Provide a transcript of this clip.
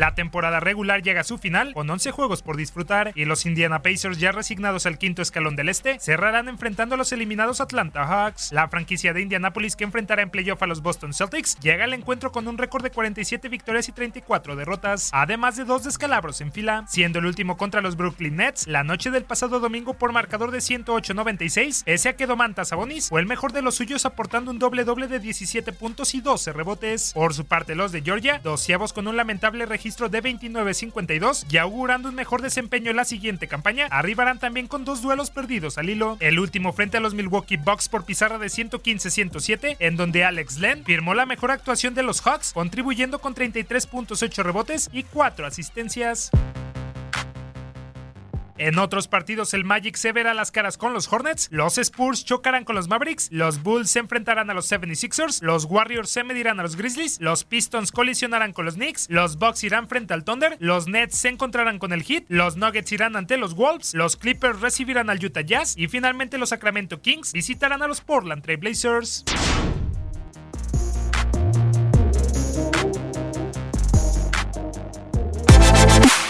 La temporada regular llega a su final con 11 juegos por disfrutar y los Indiana Pacers ya resignados al quinto escalón del este cerrarán enfrentando a los eliminados Atlanta Hawks. La franquicia de Indianapolis que enfrentará en playoff a los Boston Celtics llega al encuentro con un récord de 47 victorias y 34 derrotas, además de dos descalabros en fila, siendo el último contra los Brooklyn Nets la noche del pasado domingo por marcador de 108-96, ese a que Domantas Sabonis fue el mejor de los suyos aportando un doble doble de 17 puntos y 12 rebotes. Por su parte los de Georgia, doceavos con un lamentable registro de 29-52 y augurando un mejor desempeño en la siguiente campaña, arribarán también con dos duelos perdidos al hilo. El último frente a los Milwaukee Bucks por pizarra de 115-107, en donde Alex Len firmó la mejor actuación de los Hawks, contribuyendo con 33.8 rebotes y 4 asistencias. En otros partidos, el Magic se verá las caras con los Hornets, los Spurs chocarán con los Mavericks, los Bulls se enfrentarán a los 76ers, los Warriors se medirán a los Grizzlies, los Pistons colisionarán con los Knicks, los Bucks irán frente al Thunder, los Nets se encontrarán con el Heat, los Nuggets irán ante los Wolves, los Clippers recibirán al Utah Jazz y finalmente los Sacramento Kings visitarán a los Portland Trail Blazers.